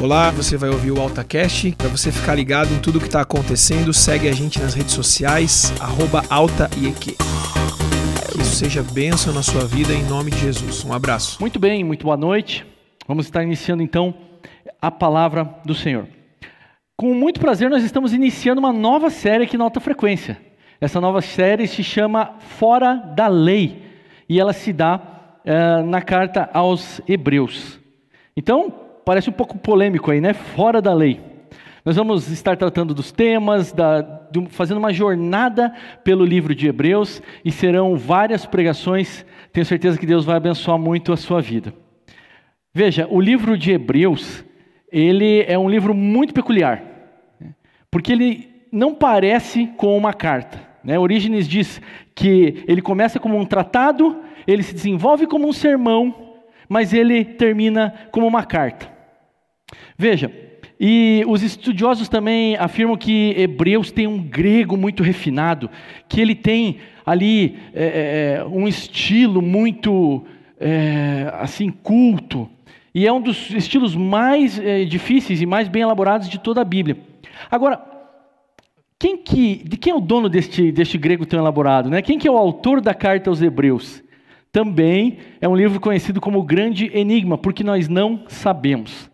Olá, você vai ouvir o AltaCast. Para você ficar ligado em tudo que está acontecendo, segue a gente nas redes sociais, arroba AltaIEQ. Que isso seja bênção na sua vida em nome de Jesus. Um abraço. Muito bem, muito boa noite. Vamos estar iniciando então a palavra do Senhor. Com muito prazer, nós estamos iniciando uma nova série aqui na Alta Frequência. Essa nova série se chama Fora da Lei e ela se dá uh, na carta aos Hebreus. Então, parece um pouco polêmico aí, né? Fora da lei. Nós vamos estar tratando dos temas, da, de, fazendo uma jornada pelo livro de Hebreus e serão várias pregações. Tenho certeza que Deus vai abençoar muito a sua vida. Veja, o livro de Hebreus, ele é um livro muito peculiar, né? porque ele não parece com uma carta. Né? Orígenes diz que ele começa como um tratado, ele se desenvolve como um sermão, mas ele termina como uma carta. Veja, e os estudiosos também afirmam que Hebreus tem um grego muito refinado, que ele tem ali é, é, um estilo muito é, assim culto, e é um dos estilos mais é, difíceis e mais bem elaborados de toda a Bíblia. Agora, quem que, de quem é o dono deste, deste grego tão elaborado? Né? Quem que é o autor da carta aos Hebreus? Também é um livro conhecido como Grande Enigma, porque nós não sabemos.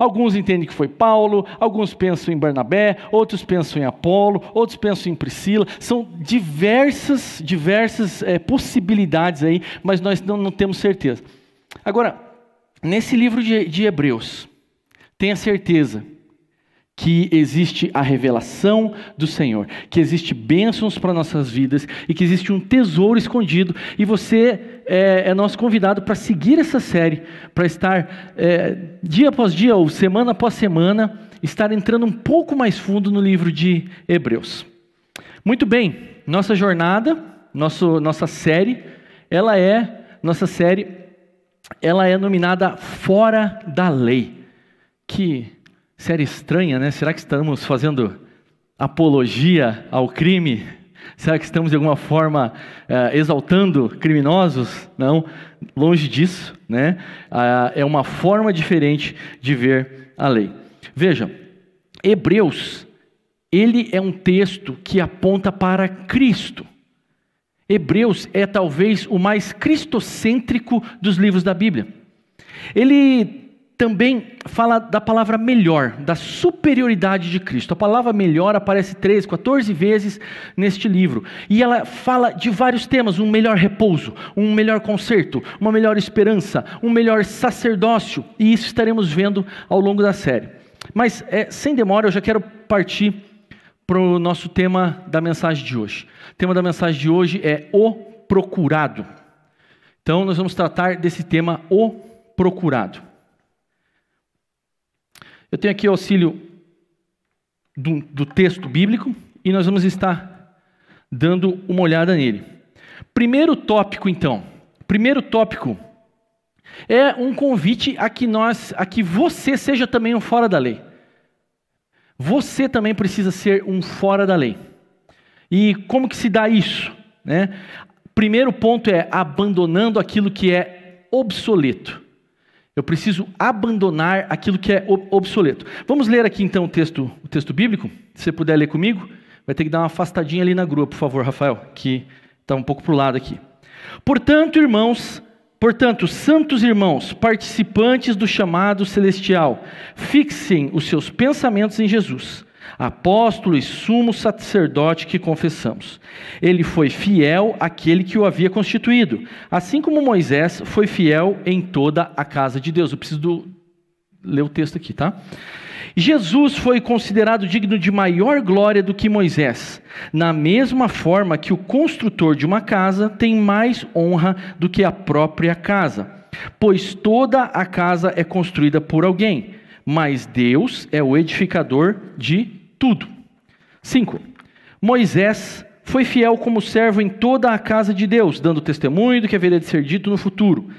Alguns entendem que foi Paulo, alguns pensam em Barnabé, outros pensam em Apolo, outros pensam em Priscila. São diversas, diversas é, possibilidades aí, mas nós não, não, temos certeza. Agora, nesse livro de, de Hebreus, tenha certeza que existe a revelação do Senhor, que existe bênçãos para nossas vidas e que existe um tesouro escondido. E você é, é nosso convidado para seguir essa série, para estar é, dia após dia ou semana após semana, estar entrando um pouco mais fundo no livro de Hebreus. Muito bem, nossa jornada, nosso, nossa série, ela é nossa série, ela é nominada Fora da Lei. Que Série estranha, né? Será que estamos fazendo apologia ao crime? Será que estamos de alguma forma uh, exaltando criminosos? Não, longe disso, né? Uh, é uma forma diferente de ver a lei. Veja, Hebreus, ele é um texto que aponta para Cristo. Hebreus é talvez o mais cristocêntrico dos livros da Bíblia. Ele também fala da palavra melhor, da superioridade de Cristo. A palavra melhor aparece 13, 14 vezes neste livro. E ela fala de vários temas: um melhor repouso, um melhor conserto, uma melhor esperança, um melhor sacerdócio. E isso estaremos vendo ao longo da série. Mas, é, sem demora, eu já quero partir para o nosso tema da mensagem de hoje. O tema da mensagem de hoje é o procurado. Então, nós vamos tratar desse tema, o procurado. Eu tenho aqui o auxílio do, do texto bíblico e nós vamos estar dando uma olhada nele. Primeiro tópico, então. Primeiro tópico é um convite a que nós, a que você seja também um fora da lei. Você também precisa ser um fora da lei. E como que se dá isso? Né? Primeiro ponto é abandonando aquilo que é obsoleto. Eu preciso abandonar aquilo que é obsoleto. Vamos ler aqui então o texto, o texto bíblico? Se você puder ler comigo, vai ter que dar uma afastadinha ali na grua, por favor, Rafael, que está um pouco para o lado aqui. Portanto, irmãos, portanto, santos irmãos, participantes do chamado celestial, fixem os seus pensamentos em Jesus apóstolo e sumo sacerdote que confessamos. Ele foi fiel àquele que o havia constituído, assim como Moisés foi fiel em toda a casa de Deus. Eu preciso do... ler o texto aqui, tá? Jesus foi considerado digno de maior glória do que Moisés, na mesma forma que o construtor de uma casa tem mais honra do que a própria casa, pois toda a casa é construída por alguém, mas Deus é o edificador de tudo. 5. Moisés foi fiel como servo em toda a casa de Deus, dando testemunho do que haveria de ser dito no futuro.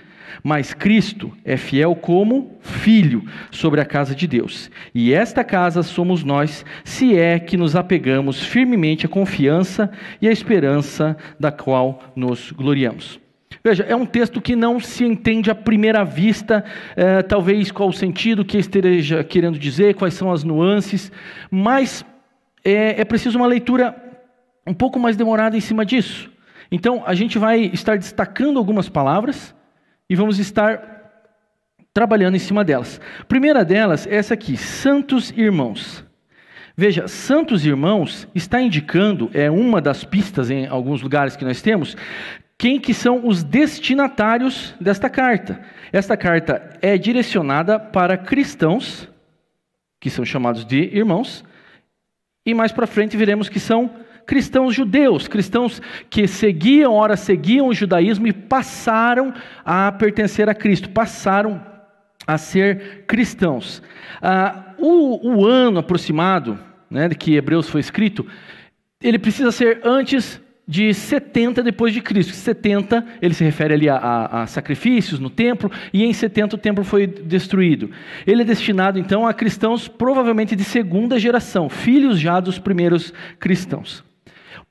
Mas Cristo é fiel como filho sobre a casa de Deus. E esta casa somos nós, se é que nos apegamos firmemente à confiança e à esperança da qual nos gloriamos. Veja, é um texto que não se entende à primeira vista, é, talvez qual o sentido que esteja querendo dizer, quais são as nuances, mas é, é preciso uma leitura um pouco mais demorada em cima disso. Então, a gente vai estar destacando algumas palavras e vamos estar trabalhando em cima delas. Primeira delas é essa aqui, santos irmãos. Veja, santos irmãos está indicando, é uma das pistas em alguns lugares que nós temos, quem que são os destinatários desta carta. Esta carta é direcionada para cristãos, que são chamados de irmãos, e mais para frente veremos que são cristãos judeus, cristãos que seguiam, ora seguiam o judaísmo e passaram a pertencer a Cristo, passaram a ser cristãos. Ah, o, o, ano aproximado né, de que Hebreus foi escrito, ele precisa ser antes de 70 depois de Cristo. 70, ele se refere ali a, a, a, sacrifícios no templo, e em 70 o templo foi destruído. Ele é destinado então a cristãos provavelmente de segunda geração, filhos já dos primeiros cristãos.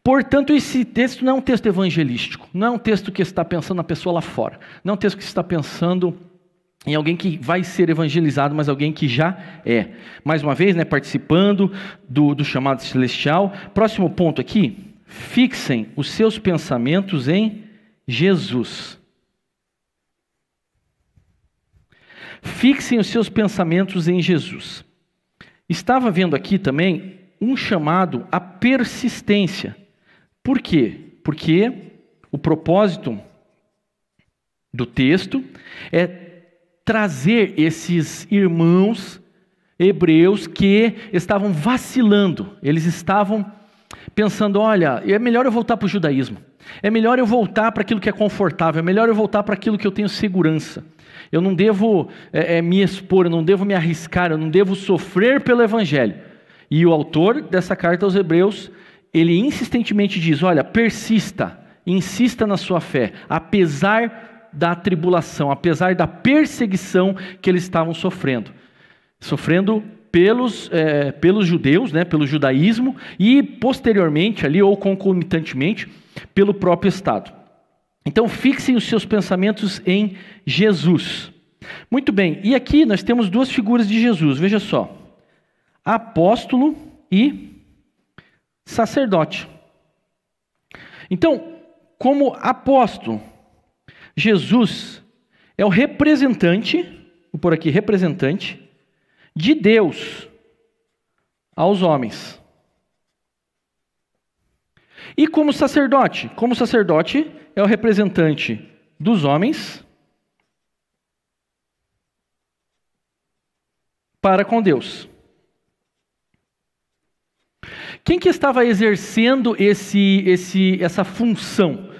Portanto, esse texto não é um texto evangelístico, não é um texto que está pensando na pessoa lá fora, não é um texto que está pensando em alguém que vai ser evangelizado, mas alguém que já é. Mais uma vez, né, participando do, do chamado celestial. Próximo ponto aqui: fixem os seus pensamentos em Jesus. Fixem os seus pensamentos em Jesus. Estava vendo aqui também um chamado à persistência. Por quê? Porque o propósito do texto é trazer esses irmãos hebreus que estavam vacilando, eles estavam pensando: olha, é melhor eu voltar para o judaísmo, é melhor eu voltar para aquilo que é confortável, é melhor eu voltar para aquilo que eu tenho segurança. Eu não devo é, é, me expor, eu não devo me arriscar, eu não devo sofrer pelo evangelho. E o autor dessa carta aos Hebreus, ele insistentemente diz: olha, persista, insista na sua fé, apesar da tribulação, apesar da perseguição que eles estavam sofrendo. Sofrendo pelos, é, pelos judeus, né, pelo judaísmo, e posteriormente, ali, ou concomitantemente, pelo próprio Estado. Então, fixem os seus pensamentos em Jesus. Muito bem, e aqui nós temos duas figuras de Jesus, veja só: apóstolo e sacerdote. Então, como apóstolo, Jesus é o representante, vou por aqui, representante de Deus aos homens. E como sacerdote? Como sacerdote é o representante dos homens para com Deus. Quem que estava exercendo esse, esse, essa função?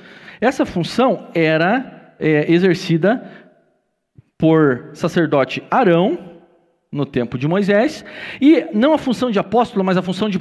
Essa função era é, exercida por sacerdote Arão, no tempo de Moisés, e não a função de apóstolo, mas a função de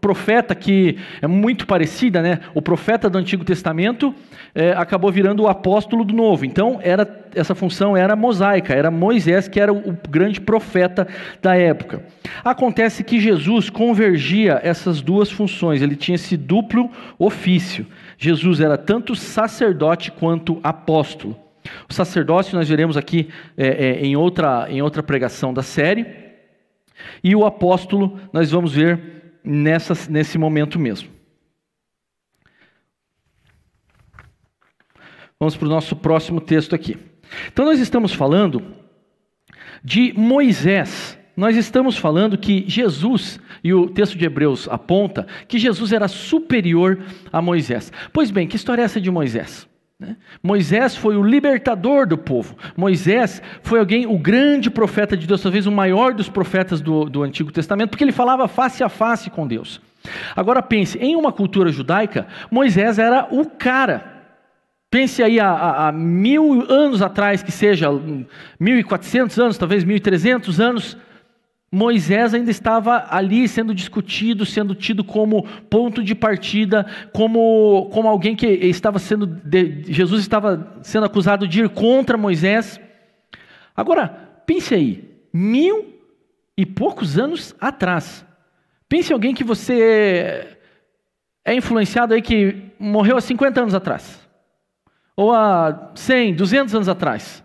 profeta, que é muito parecida, né? O profeta do Antigo Testamento é, acabou virando o apóstolo do Novo. Então, era, essa função era mosaica, era Moisés que era o grande profeta da época. Acontece que Jesus convergia essas duas funções, ele tinha esse duplo ofício. Jesus era tanto sacerdote quanto apóstolo. O sacerdócio nós veremos aqui é, é, em, outra, em outra pregação da série. E o apóstolo nós vamos ver nessa, nesse momento mesmo. Vamos para o nosso próximo texto aqui. Então nós estamos falando de Moisés nós estamos falando que Jesus, e o texto de Hebreus aponta, que Jesus era superior a Moisés. Pois bem, que história é essa de Moisés? Né? Moisés foi o libertador do povo. Moisés foi alguém, o grande profeta de Deus, talvez o maior dos profetas do, do Antigo Testamento, porque ele falava face a face com Deus. Agora pense, em uma cultura judaica, Moisés era o cara. Pense aí há, há mil anos atrás, que seja mil e quatrocentos anos, talvez mil e trezentos anos, Moisés ainda estava ali sendo discutido, sendo tido como ponto de partida, como, como alguém que estava sendo. De, Jesus estava sendo acusado de ir contra Moisés. Agora, pense aí, mil e poucos anos atrás. Pense em alguém que você é influenciado aí que morreu há 50 anos atrás. Ou há 100, 200 anos atrás.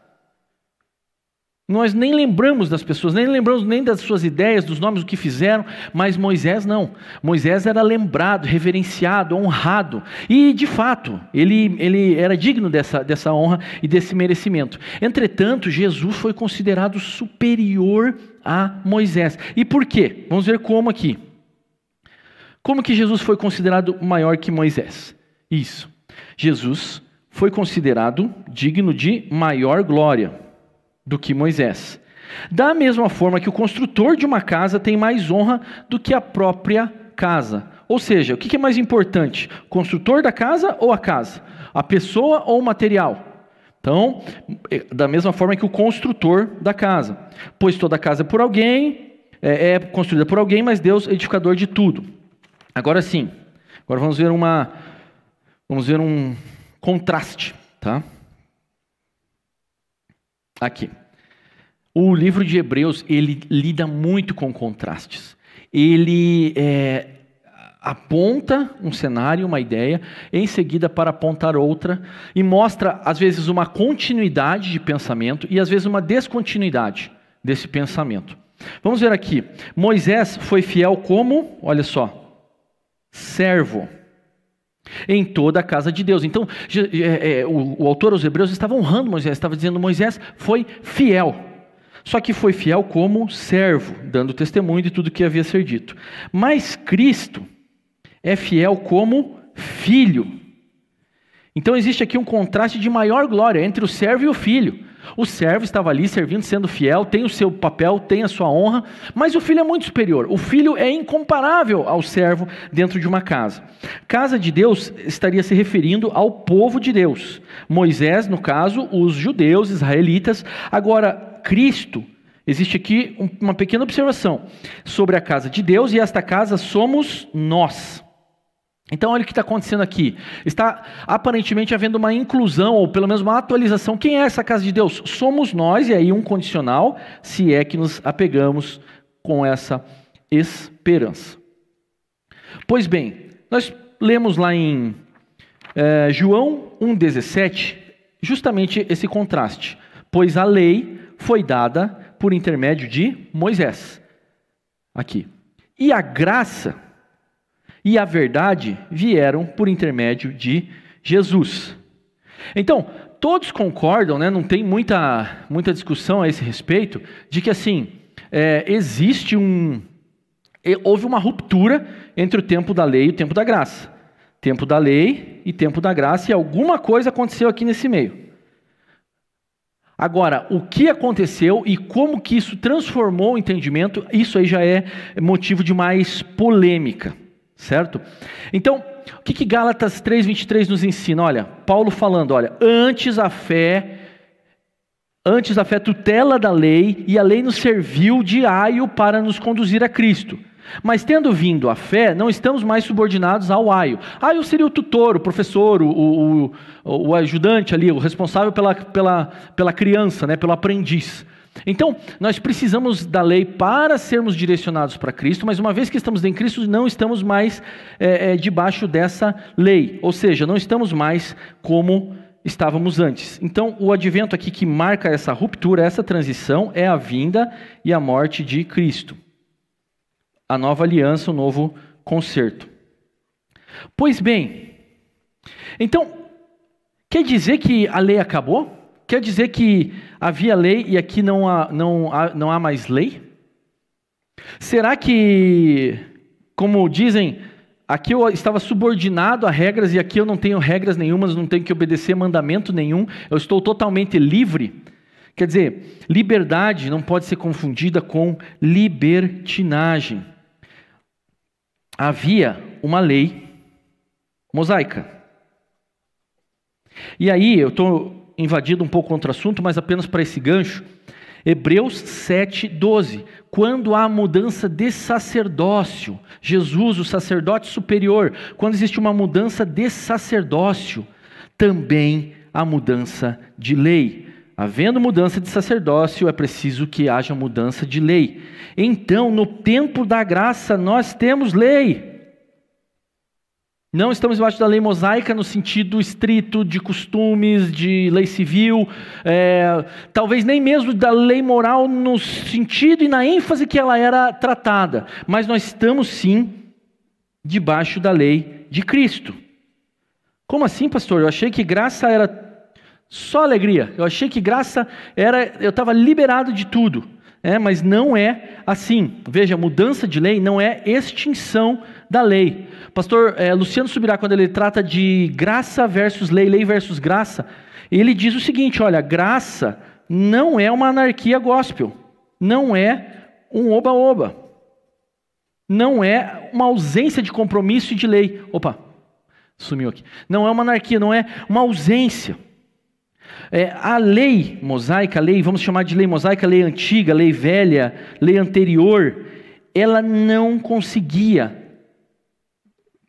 Nós nem lembramos das pessoas, nem lembramos nem das suas ideias, dos nomes, do que fizeram, mas Moisés não. Moisés era lembrado, reverenciado, honrado. E, de fato, ele, ele era digno dessa, dessa honra e desse merecimento. Entretanto, Jesus foi considerado superior a Moisés. E por quê? Vamos ver como aqui. Como que Jesus foi considerado maior que Moisés? Isso. Jesus foi considerado digno de maior glória do que Moisés. Da mesma forma que o construtor de uma casa tem mais honra do que a própria casa. Ou seja, o que é mais importante? O construtor da casa ou a casa? A pessoa ou o material? Então, é, da mesma forma que o construtor da casa. Pois toda casa é por alguém, é, é construída por alguém, mas Deus é edificador de tudo. Agora sim, agora vamos ver uma, vamos ver um contraste, tá? Aqui. O livro de Hebreus, ele lida muito com contrastes. Ele é, aponta um cenário, uma ideia, em seguida para apontar outra, e mostra, às vezes, uma continuidade de pensamento e, às vezes, uma descontinuidade desse pensamento. Vamos ver aqui. Moisés foi fiel como, olha só, servo em toda a casa de Deus. Então, é, é, o, autor aos Hebreus estava honrando Moisés, estava dizendo: Moisés foi fiel. Só que foi fiel como servo, dando testemunho de tudo que havia ser dito. Mas Cristo é fiel como filho. Então existe aqui um contraste de maior glória entre o servo e o filho. O servo estava ali servindo, sendo fiel, tem o seu papel, tem a sua honra, mas o filho é muito superior. O filho é incomparável ao servo dentro de uma casa. Casa de Deus estaria se referindo ao povo de Deus. Moisés, no caso, os judeus, israelitas. Agora, Cristo, existe aqui uma pequena observação sobre a casa de Deus e esta casa somos nós. Então, olha o que está acontecendo aqui. Está aparentemente havendo uma inclusão, ou pelo menos uma atualização. Quem é essa casa de Deus? Somos nós, e aí um condicional, se é que nos apegamos com essa esperança. Pois bem, nós lemos lá em é, João 1,17, justamente esse contraste. Pois a lei foi dada por intermédio de Moisés. Aqui. E a graça e a verdade vieram por intermédio de Jesus. Então, todos concordam, né, não tem muita, muita discussão a esse respeito, de que assim, é, existe um. Houve uma ruptura entre o tempo da lei e o tempo da graça. Tempo da lei e tempo da graça, e alguma coisa aconteceu aqui nesse meio. Agora, o que aconteceu e como que isso transformou o entendimento, isso aí já é motivo de mais polêmica. Certo? Então, o que, que Gálatas 3:23 nos ensina? Olha, Paulo falando, olha, antes a fé Antes a fé tutela da lei, e a lei nos serviu de aio para nos conduzir a Cristo. Mas tendo vindo a fé, não estamos mais subordinados ao aio. Aio seria o tutor, o professor, o, o, o ajudante ali, o responsável pela, pela, pela criança, né, pelo aprendiz. Então, nós precisamos da lei para sermos direcionados para Cristo, mas uma vez que estamos em Cristo, não estamos mais é, é, debaixo dessa lei, ou seja, não estamos mais como estávamos antes. Então, o advento aqui que marca essa ruptura, essa transição, é a vinda e a morte de Cristo. A nova aliança, o novo concerto. Pois bem, então, quer dizer que a lei acabou? Quer dizer que havia lei e aqui não há, não há, não há mais lei? Será que, como dizem, aqui eu estava subordinado a regras e aqui eu não tenho regras nenhumas, não tenho que obedecer mandamento nenhum, eu estou totalmente livre? Quer dizer, liberdade não pode ser confundida com libertinagem. Havia uma lei mosaica. E aí, eu estou invadido um pouco contra o assunto, mas apenas para esse gancho. Hebreus 7, 12. Quando há mudança de sacerdócio, Jesus, o sacerdote superior, quando existe uma mudança de sacerdócio, também há mudança de lei. Havendo mudança de sacerdócio, é preciso que haja mudança de lei. Então, no tempo da graça, nós temos lei. Não estamos debaixo da lei mosaica no sentido estrito de costumes, de lei civil, é, talvez nem mesmo da lei moral no sentido e na ênfase que ela era tratada, mas nós estamos sim debaixo da lei de Cristo. Como assim, pastor? Eu achei que graça era só alegria. Eu achei que graça era eu estava liberado de tudo. É, mas não é assim. Veja, mudança de lei não é extinção da lei. Pastor é, Luciano Subirá, quando ele trata de graça versus lei, lei versus graça, ele diz o seguinte: olha, graça não é uma anarquia gospel, não é um oba-oba, não é uma ausência de compromisso e de lei. Opa, sumiu aqui. Não é uma anarquia, não é uma ausência. É, a lei mosaica, a lei, vamos chamar de lei mosaica, lei antiga, lei velha, lei anterior, ela não conseguia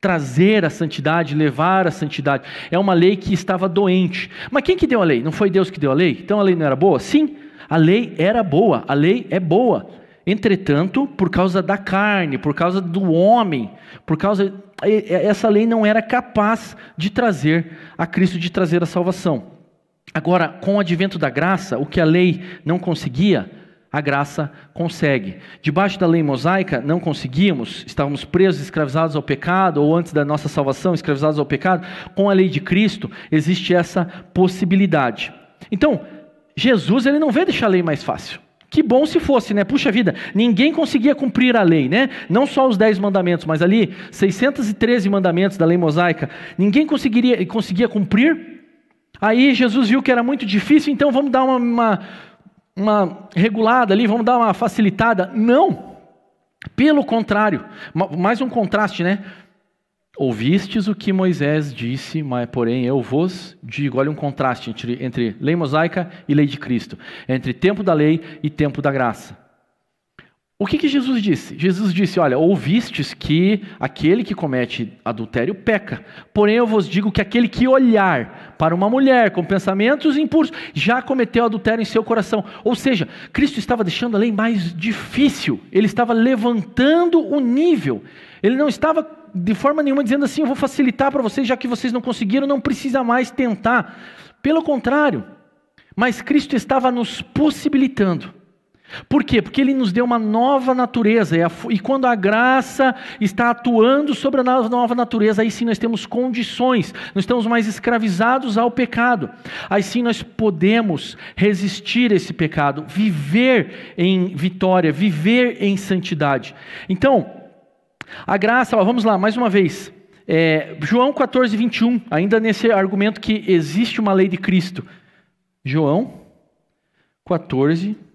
trazer a santidade, levar a santidade. É uma lei que estava doente. Mas quem que deu a lei? Não foi Deus que deu a lei? Então a lei não era boa? Sim, a lei era boa, a lei é boa. Entretanto, por causa da carne, por causa do homem, por causa essa lei não era capaz de trazer a Cristo de trazer a salvação. Agora, com o advento da graça, o que a lei não conseguia, a graça consegue. Debaixo da lei mosaica, não conseguíamos, estávamos presos, escravizados ao pecado, ou antes da nossa salvação, escravizados ao pecado. Com a lei de Cristo, existe essa possibilidade. Então, Jesus ele não veio deixar a lei mais fácil. Que bom se fosse, né? Puxa vida, ninguém conseguia cumprir a lei, né? Não só os dez mandamentos, mas ali 613 mandamentos da lei mosaica, ninguém conseguiria, conseguia cumprir Aí Jesus viu que era muito difícil, então vamos dar uma, uma, uma regulada ali, vamos dar uma facilitada. Não! Pelo contrário, mais um contraste, né? Ouvistes o que Moisés disse, mas porém eu vos digo. Olha um contraste entre, entre lei mosaica e lei de Cristo, entre tempo da lei e tempo da graça. O que, que, Jesus disse? Jesus disse: Olha, ouvistes que aquele que comete adultério peca, porém eu vos digo que aquele que olhar para uma mulher com pensamentos impuros já cometeu adultério em seu coração. Ou seja, Cristo estava deixando a lei mais difícil, ele estava levantando o nível, ele não estava de forma nenhuma dizendo assim: Eu vou facilitar para vocês, já que vocês não conseguiram, não precisa mais tentar. Pelo contrário, mas Cristo estava nos possibilitando por quê? Porque Ele nos deu uma nova natureza, e quando a graça está atuando sobre a nova natureza, aí sim nós temos condições, não estamos mais escravizados ao pecado, aí sim nós podemos resistir a esse pecado, viver em vitória, viver em santidade. Então, a graça, ó, vamos lá, mais uma vez, é, João 14, 21, ainda nesse argumento que existe uma lei de Cristo. João 14, 21.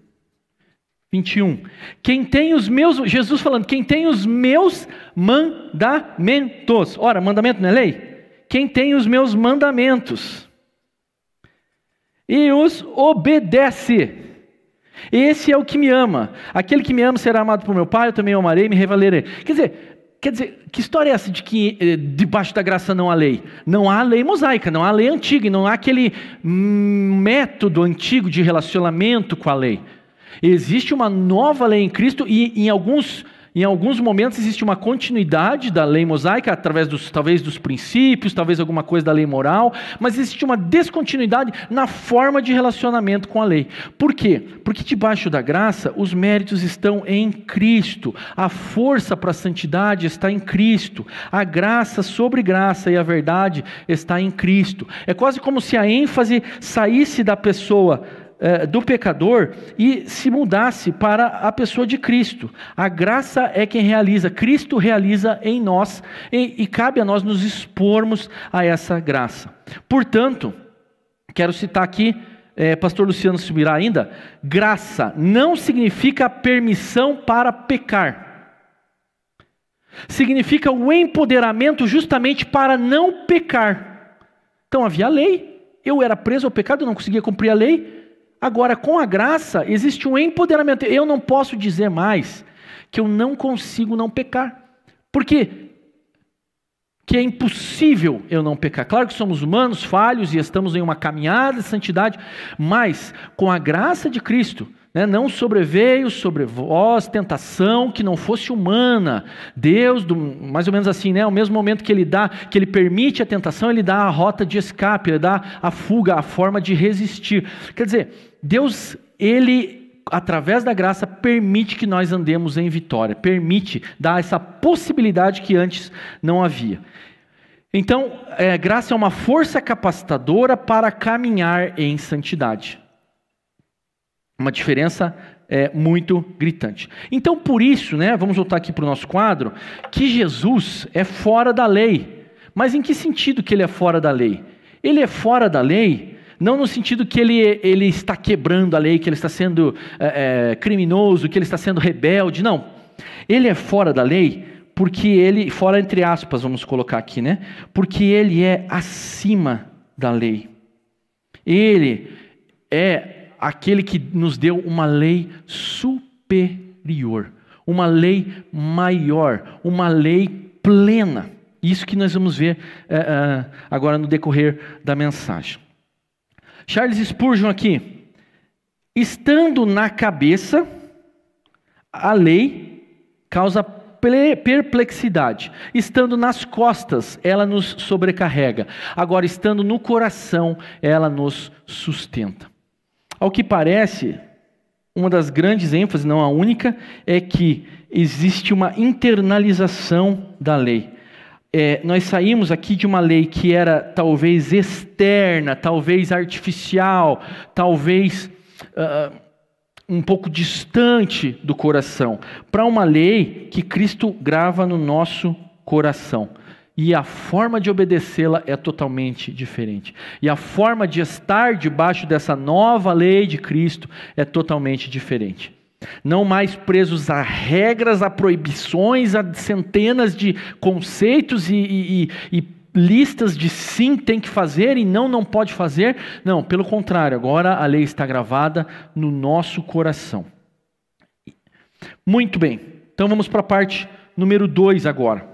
Quem tem os meus, Jesus falando, quem tem os meus mandamentos. Ora, mandamento não é lei? Quem tem os meus mandamentos e os obedece. Esse é o que me ama. Aquele que me ama será amado por meu Pai, eu também o amarei e me revelarei. Quer dizer, quer dizer, que história é essa de que eh, debaixo da graça não há lei? Não há lei mosaica, não há lei antiga, não há aquele método antigo de relacionamento com a lei. Existe uma nova lei em Cristo e em alguns, em alguns momentos existe uma continuidade da lei mosaica, através dos, talvez dos princípios, talvez alguma coisa da lei moral, mas existe uma descontinuidade na forma de relacionamento com a lei. Por quê? Porque debaixo da graça os méritos estão em Cristo, a força para a santidade está em Cristo, a graça sobre graça e a verdade está em Cristo. É quase como se a ênfase saísse da pessoa eh, do pecador e se mudasse para a pessoa de Cristo. A graça é quem realiza, Cristo realiza em nós e, e cabe a nós nos expormos a essa graça. Portanto, quero citar aqui é, pastor Luciano subirá ainda, graça não significa permissão para pecar. Significa o empoderamento justamente para não pecar. Então havia lei, eu era preso ao pecado, não conseguia cumprir a lei, Agora, com a graça, existe um empoderamento. Eu não posso dizer mais que eu não consigo não pecar. Por quê? que é impossível eu não pecar. Claro que somos humanos, falhos e estamos em uma caminhada de santidade, mas com a graça de Cristo, né, não sobreveio sobre vós tentação que não fosse humana. Deus, do, mais ou menos assim, né, ao mesmo momento que ele dá, que ele permite a tentação, ele dá a rota de escape, ele dá a fuga, a forma de resistir. Quer dizer, Deus, ele através da graça, permite que nós andemos em vitória, permite, dá essa possibilidade que antes não havia. Então, é, graça é uma força capacitadora para caminhar em santidade. Uma diferença é, muito gritante. Então, por isso, né, vamos voltar aqui para o nosso quadro, que Jesus é fora da lei. Mas em que sentido que ele é fora da lei? Ele é fora da lei não no sentido que ele, ele está quebrando a lei, que ele está sendo é, criminoso, que ele está sendo rebelde. Não. Ele é fora da lei porque ele, fora entre aspas, vamos colocar aqui, né? Porque ele é acima da lei. Ele é aquele que nos deu uma lei superior, uma lei maior, uma lei plena. Isso que nós vamos ver é, agora no decorrer da mensagem. Charles Spurgeon aqui, estando na cabeça, a lei causa perplexidade. Estando nas costas, ela nos sobrecarrega. Agora, estando no coração, ela nos sustenta. Ao que parece, uma das grandes ênfases, não a única, é que existe uma internalização da lei é, nós saímos aqui de uma lei que era talvez externa, talvez artificial, talvez uh, um pouco distante do coração, para uma lei que Cristo grava no nosso coração. E a forma de obedecê-la é totalmente diferente. E a forma de estar debaixo dessa nova lei de Cristo é totalmente diferente não mais presos a regras, a proibições, a centenas de conceitos e, e, e, listas de sim tem que fazer e não não pode fazer. Não, pelo contrário, agora a lei está gravada no nosso coração. Muito bem, então vamos para a parte número 2 agora.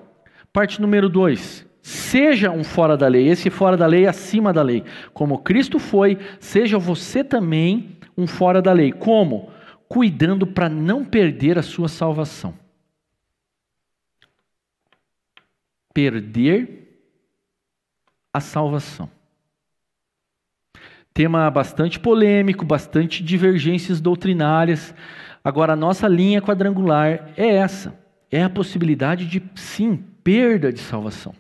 Parte número 2. Seja um fora da lei, esse fora da lei acima da lei. Como Cristo foi, seja você também um fora da lei. Como? Cuidando para não perder a sua salvação. Perder a salvação. Tema bastante polêmico, bastante divergências doutrinárias. Agora, a nossa linha quadrangular é essa: é a possibilidade de, sim, perda de salvação.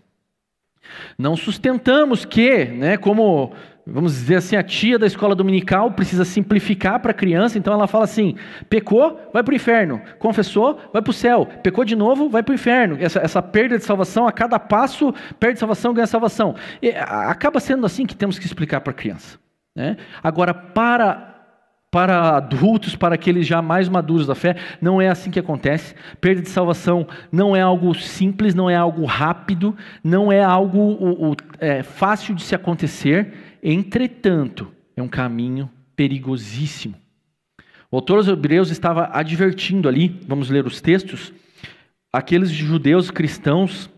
Não sustentamos que, né, como vamos dizer assim, a tia da escola dominical precisa simplificar para a criança, então ela fala assim: pecou, vai para o inferno, confessou, vai para o céu, pecou de novo, vai para o inferno. Essa, essa, perda de salvação, a cada passo, perde salvação, ganha salvação. E, acaba sendo assim que temos que explicar para a criança. Né? Agora, para para adultos, para aqueles já mais maduros da fé, não é assim que acontece. Perda de salvação não é algo simples, não é algo rápido, não é algo o, o, é, fácil de se acontecer. Entretanto, é um caminho perigosíssimo. O autor dos Hebreus estava advertindo ali, vamos ler os textos, aqueles judeus cristãos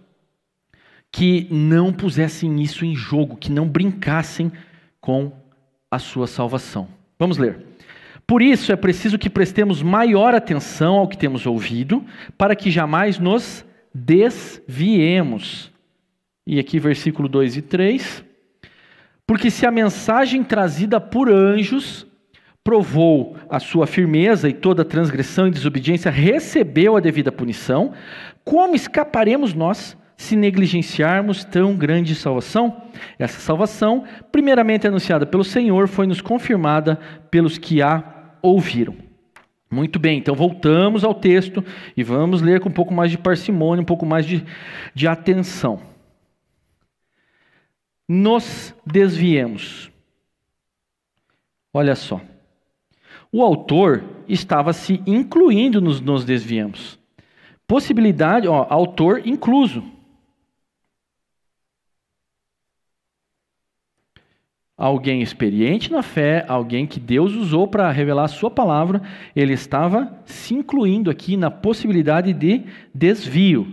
que não pusessem isso em jogo, que não brincassem com a sua salvação. Vamos ler. Por isso é preciso que prestemos maior atenção ao que temos ouvido, para que jamais nos desviemos. E aqui, versículo 2 e 3. Porque se a mensagem trazida por anjos provou a sua firmeza e toda transgressão e desobediência recebeu a devida punição, como escaparemos nós se negligenciarmos tão grande salvação? Essa salvação, primeiramente anunciada pelo Senhor, foi nos confirmada pelos que a ouviram. Muito bem, então voltamos ao texto e vamos ler com um pouco mais de parcimônia, um pouco mais de, de atenção. Nos desviemos. Olha só. O autor estava se incluindo nos nos desviemos. Possibilidade, ó, autor incluso. alguém experiente na fé, alguém que Deus usou para revelar a sua palavra, ele estava se incluindo aqui na possibilidade de desvio.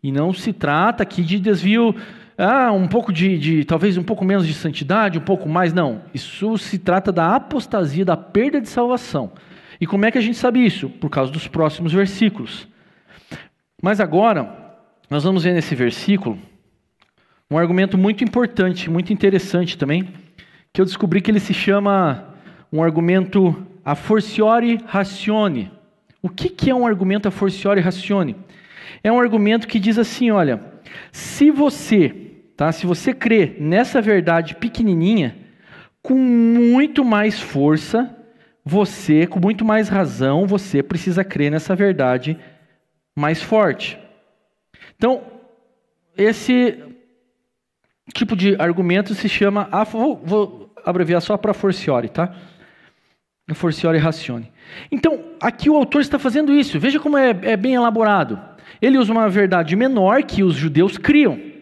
E não se trata aqui de desvio, ah, um pouco de, de, talvez um pouco menos de santidade, um pouco mais, não. Isso se trata da apostasia, da perda de salvação. E como é que a gente sabe isso? Por causa dos próximos versículos. Mas agora, nós vamos ver nesse versículo um argumento muito importante, muito interessante também, que eu descobri que ele se chama um argumento a forciore ratione. O que, que é um argumento a forciore ratione? É um argumento que diz assim, olha, se você, tá, se você crê nessa verdade pequenininha, com muito mais força, você, com muito mais razão, você precisa crer nessa verdade mais forte. Então, esse tipo de argumento se chama, vou, vou abreviar só para forciore, tá? Forciore ratione. Então, aqui o autor está fazendo isso. Veja como é, é bem elaborado. Ele usa uma verdade menor que os judeus criam.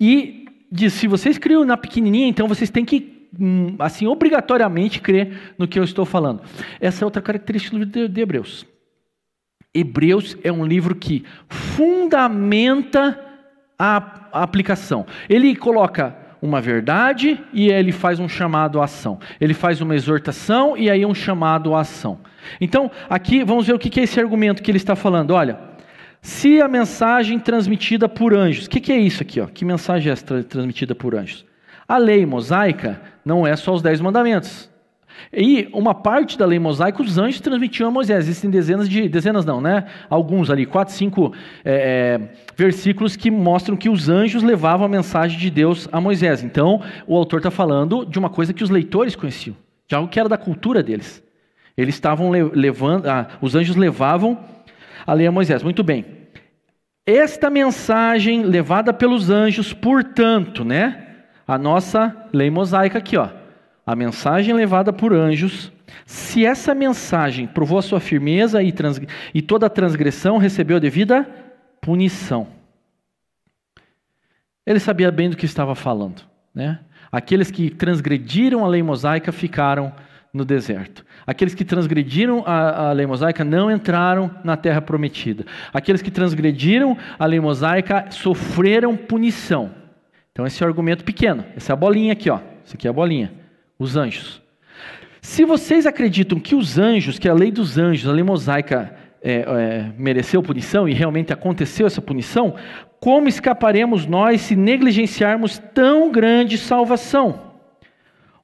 E diz: se vocês criam na pequenininha, então vocês têm que, hum, assim, obrigatoriamente crer no que eu estou falando. Essa é outra característica de, de Hebreus. Hebreus é um livro que fundamenta a, a aplicação. Ele coloca uma verdade e ele faz um chamado à ação. Ele faz uma exortação e aí um chamado à ação. Então, aqui vamos ver o que é esse argumento que ele está falando. Olha, se a mensagem transmitida por anjos, o que é isso aqui? Ó? Que mensagem é essa transmitida por anjos? A lei mosaica não é só os dez mandamentos. E uma parte da lei mosaica os anjos transmitiam a Moisés. Existem dezenas de, dezenas não, né? Alguns ali, quatro, cinco é, é, versículos que mostram que os anjos levavam a mensagem de Deus a Moisés. Então, o autor está falando de uma coisa que os leitores conheciam, de algo que era da cultura deles. Eles estavam levando, ah, os anjos levavam a lei a Moisés. Muito bem. Esta mensagem levada pelos anjos, portanto, né? A nossa lei mosaica aqui, ó a mensagem levada por anjos, se essa mensagem provou a sua firmeza e, trans, e toda transgressão recebeu a devida punição. Ele sabia bem do que estava falando. Né? Aqueles que transgrediram a lei mosaica ficaram no deserto. Aqueles que transgrediram a, a, lei mosaica não entraram na terra prometida. Aqueles que transgrediram a lei mosaica sofreram punição. Então, esse é o argumento pequeno. Essa é a bolinha aqui, ó. Isso aqui é a bolinha os anjos. Se vocês acreditam que os anjos, que a lei dos anjos, a lei mosaica, é, é, mereceu punição e realmente aconteceu essa punição, como escaparemos nós se negligenciarmos tão grande salvação?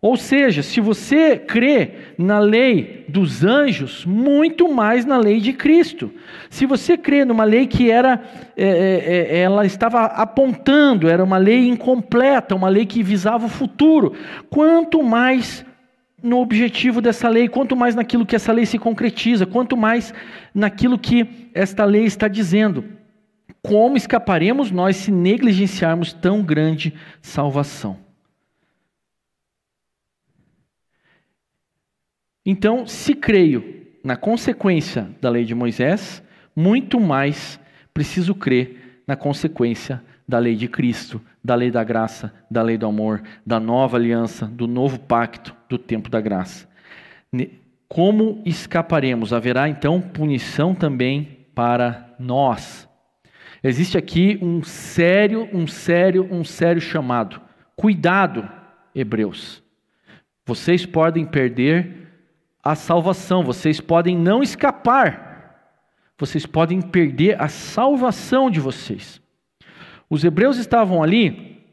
Ou seja, se você crê na lei dos anjos, muito mais na lei de Cristo. Se você crê numa lei que era, é, é, é, ela estava apontando, era uma lei incompleta, uma lei que visava o futuro, quanto mais no objetivo dessa lei, quanto mais naquilo que essa lei se concretiza, quanto mais naquilo que esta lei está dizendo. Como escaparemos nós se negligenciarmos tão grande salvação? Então, se creio na consequência da lei de Moisés, muito mais preciso crer na consequência da lei de Cristo, da lei da graça, da lei do amor, da nova aliança, do novo pacto, do tempo da graça. Como escaparemos? Haverá então punição também para nós. Existe aqui um sério, um sério, um sério chamado. Cuidado, hebreus. Vocês podem perder a salvação, vocês podem não escapar, vocês podem perder a salvação de vocês. Os hebreus estavam ali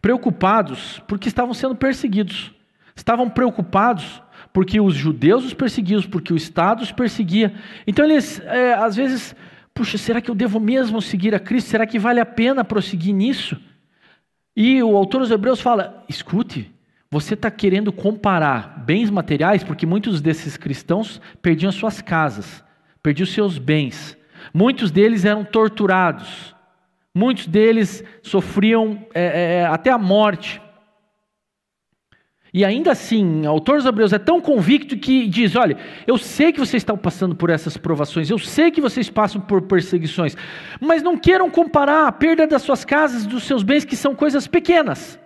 preocupados porque estavam sendo perseguidos, estavam preocupados porque os judeus os perseguiam, porque o Estado os perseguia. Então eles, é, às vezes, puxa, será que eu devo mesmo seguir a Cristo? Será que vale a pena prosseguir nisso? E o autor dos Hebreus fala: escute, você está querendo comparar bens materiais, porque muitos desses cristãos perdiam suas casas, perdiam seus bens. Muitos deles eram torturados. Muitos deles sofriam é, é, é até a morte. E ainda assim, o autor dos Hebreus é tão convicto que diz: Olha, eu sei que vocês estão passando por essas provações, eu sei que vocês passam por perseguições, mas não queiram comparar a perda das suas casas, dos seus bens, que são coisas pequenas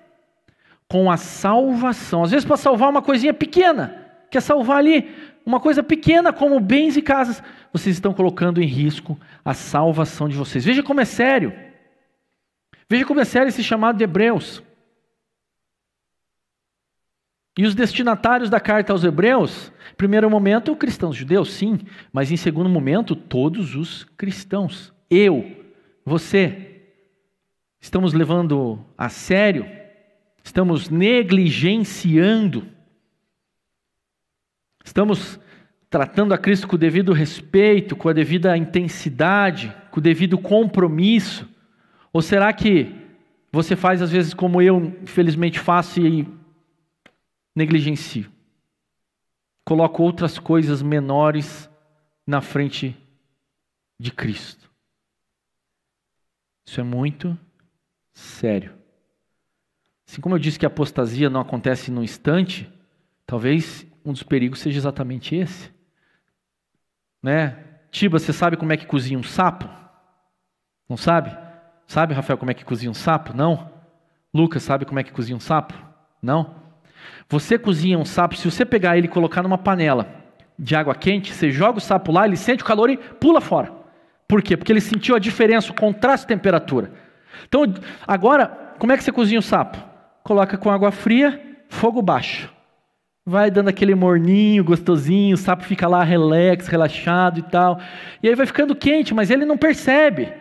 com a salvação. Às vezes, para salvar uma coisinha pequena, quer salvar ali uma coisa pequena como bens e casas, vocês estão colocando em risco a salvação de vocês. Veja como é sério. Veja como é sério esse chamado de Hebreus. E os destinatários da carta aos Hebreus, primeiro momento, cristãos judeus, sim, mas em segundo momento, todos os cristãos. Eu, você, estamos levando a sério, estamos negligenciando Estamos tratando a Cristo com o devido respeito, com a devida intensidade, com o devido compromisso? Ou será que você faz às vezes como eu, infelizmente, faço e negligencio? Coloco outras coisas menores na frente de Cristo. Isso é muito sério. Assim como eu disse que a apostasia não acontece num instante, talvez um dos perigos seja exatamente esse. Né? Tiba, você sabe como é que cozinha um sapo? Não sabe? Sabe, Rafael, como é que cozinha um sapo? Não? Lucas, sabe como é que cozinha um sapo? Não? Você cozinha um sapo, se você pegar ele e colocar numa panela de água quente, você joga o sapo lá, ele sente o calor e pula fora. Por quê? Porque ele sentiu a diferença, o contraste de temperatura. Então, agora, como é que você cozinha o sapo? Coloca com água fria, fogo baixo vai dando aquele morninho gostosinho, o sapo fica lá relax, relaxado e tal. E aí vai ficando quente, mas ele não percebe.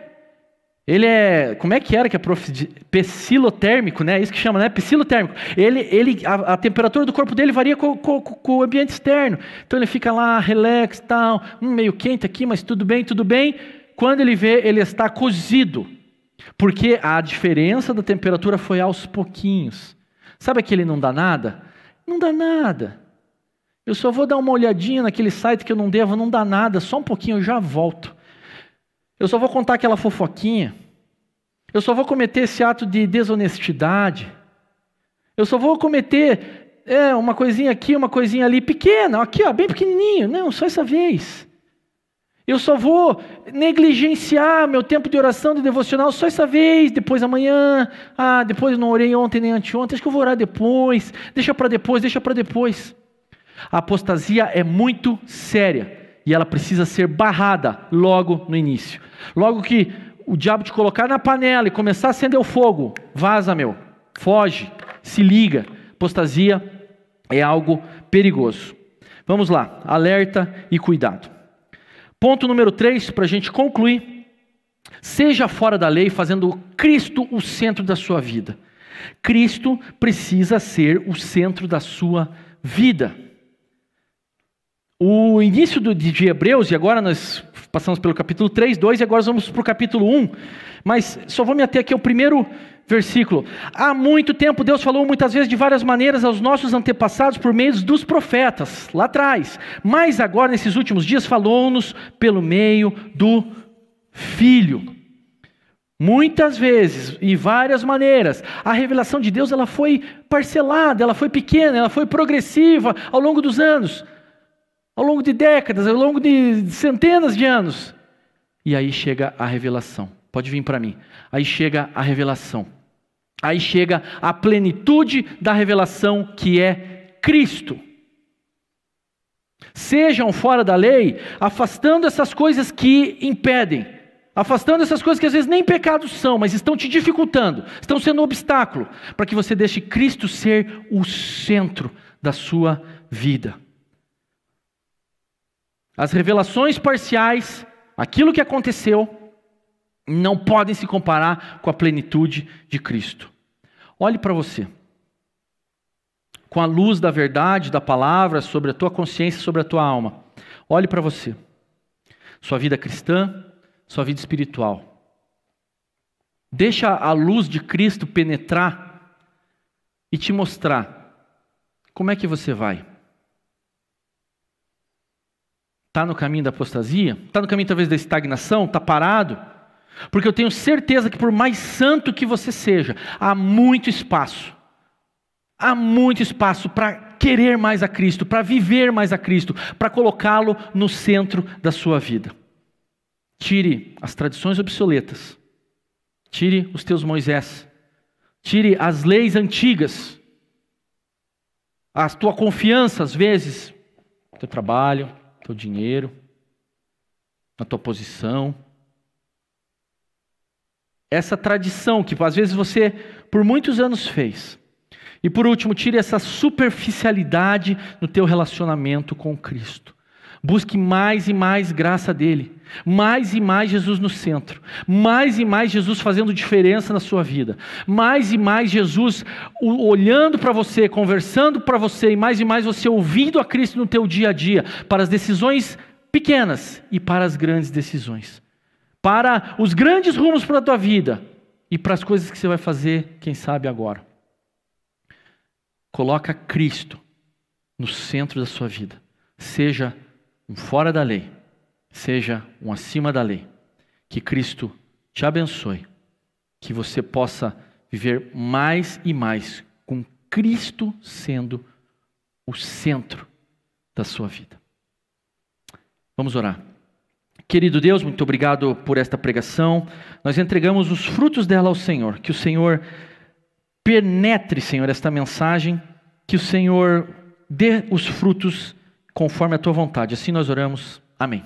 Ele é, como é que era que é prof... psilotérmico, né? Isso que chama, né? Psilotérmico. Ele, ele, a, a temperatura do corpo dele varia com, com, com, o ambiente externo. Então ele fica lá relax, tal, hum, meio quente aqui, mas tudo bem, tudo bem. Quando ele vê, ele está cozido, porque a diferença da temperatura foi aos pouquinhos. Sabe aquele não dá nada? Não dá nada. Eu só vou dar uma olhadinha naquele site que eu não devo, não dá nada, só um pouquinho eu já volto. Eu só vou contar aquela fofoquinha. Eu só vou cometer esse ato de desonestidade. Eu só vou cometer é, uma coisinha aqui, uma coisinha ali, pequena, aqui, ó, bem pequenininho. Não, só essa vez. Eu só vou negligenciar meu tempo de oração, de devocional, só essa vez, depois amanhã. Ah, depois não orei ontem nem anteontem, acho que eu vou orar depois. Deixa para depois, deixa para depois. A apostasia é muito séria e ela precisa ser barrada logo no início. Logo que o diabo te colocar na panela e começar a acender o fogo, vaza, meu, foge, se liga. Apostasia é algo perigoso. Vamos lá, alerta e cuidado. Ponto número 3, para a gente concluir. Seja fora da lei, fazendo Cristo o centro da sua vida. Cristo precisa ser o centro da sua vida. O início do, de Hebreus, e agora nós passamos pelo capítulo 3, 2, e agora vamos para o capítulo 1. Mas só vou me ater aqui ao primeiro versículo. Há muito tempo Deus falou muitas vezes de várias maneiras aos nossos antepassados por meio dos profetas, lá atrás. Mas agora, nesses últimos dias, falou-nos pelo meio do Filho. Muitas vezes e várias maneiras, a revelação de Deus ela foi parcelada, ela foi pequena, ela foi progressiva ao longo dos anos, ao longo de décadas, ao longo de centenas de anos. E aí chega a revelação. Pode vir para mim. Aí chega a revelação. Aí chega a plenitude da revelação que é Cristo. Sejam fora da lei, afastando essas coisas que impedem, afastando essas coisas que às vezes nem pecados são, mas estão te dificultando, estão sendo um obstáculo, para que você deixe Cristo ser o centro da sua vida. As revelações parciais, aquilo que aconteceu, não podem se comparar com a plenitude de Cristo. Olhe para você. Com a luz da verdade, da palavra, sobre a tua consciência, sobre a tua alma. Olhe para você. Sua vida cristã, sua vida espiritual. Deixa a luz de Cristo penetrar e te mostrar como é que você vai. Está no caminho da apostasia? Está no caminho talvez da estagnação? Está parado? Porque eu tenho certeza que, por mais santo que você seja, há muito espaço. Há muito espaço para querer mais a Cristo, para viver mais a Cristo, para colocá-lo no centro da sua vida. Tire as tradições obsoletas. Tire os teus Moisés. Tire as leis antigas. A tua confiança, às vezes, teu trabalho, teu dinheiro, na tua posição. Essa tradição que às vezes você por muitos anos fez. E por último, tire essa superficialidade no teu relacionamento com Cristo. Busque mais e mais graça dele, mais e mais Jesus no centro, mais e mais Jesus fazendo diferença na sua vida, mais e mais Jesus olhando para você, conversando para você, e mais e mais você ouvindo a Cristo no teu dia a dia, para as decisões pequenas e para as grandes decisões, para os grandes rumos para a tua vida e para as coisas que você vai fazer, quem sabe agora. Coloca Cristo no centro da sua vida, seja um fora da lei, seja um acima da lei. Que Cristo te abençoe, que você possa viver mais e mais com Cristo sendo o centro da sua vida. Vamos orar. Querido Deus, muito obrigado por esta pregação. Nós entregamos os frutos dela ao Senhor. Que o Senhor penetre, Senhor, esta mensagem. Que o Senhor dê os frutos conforme a tua vontade. Assim nós oramos. Amém.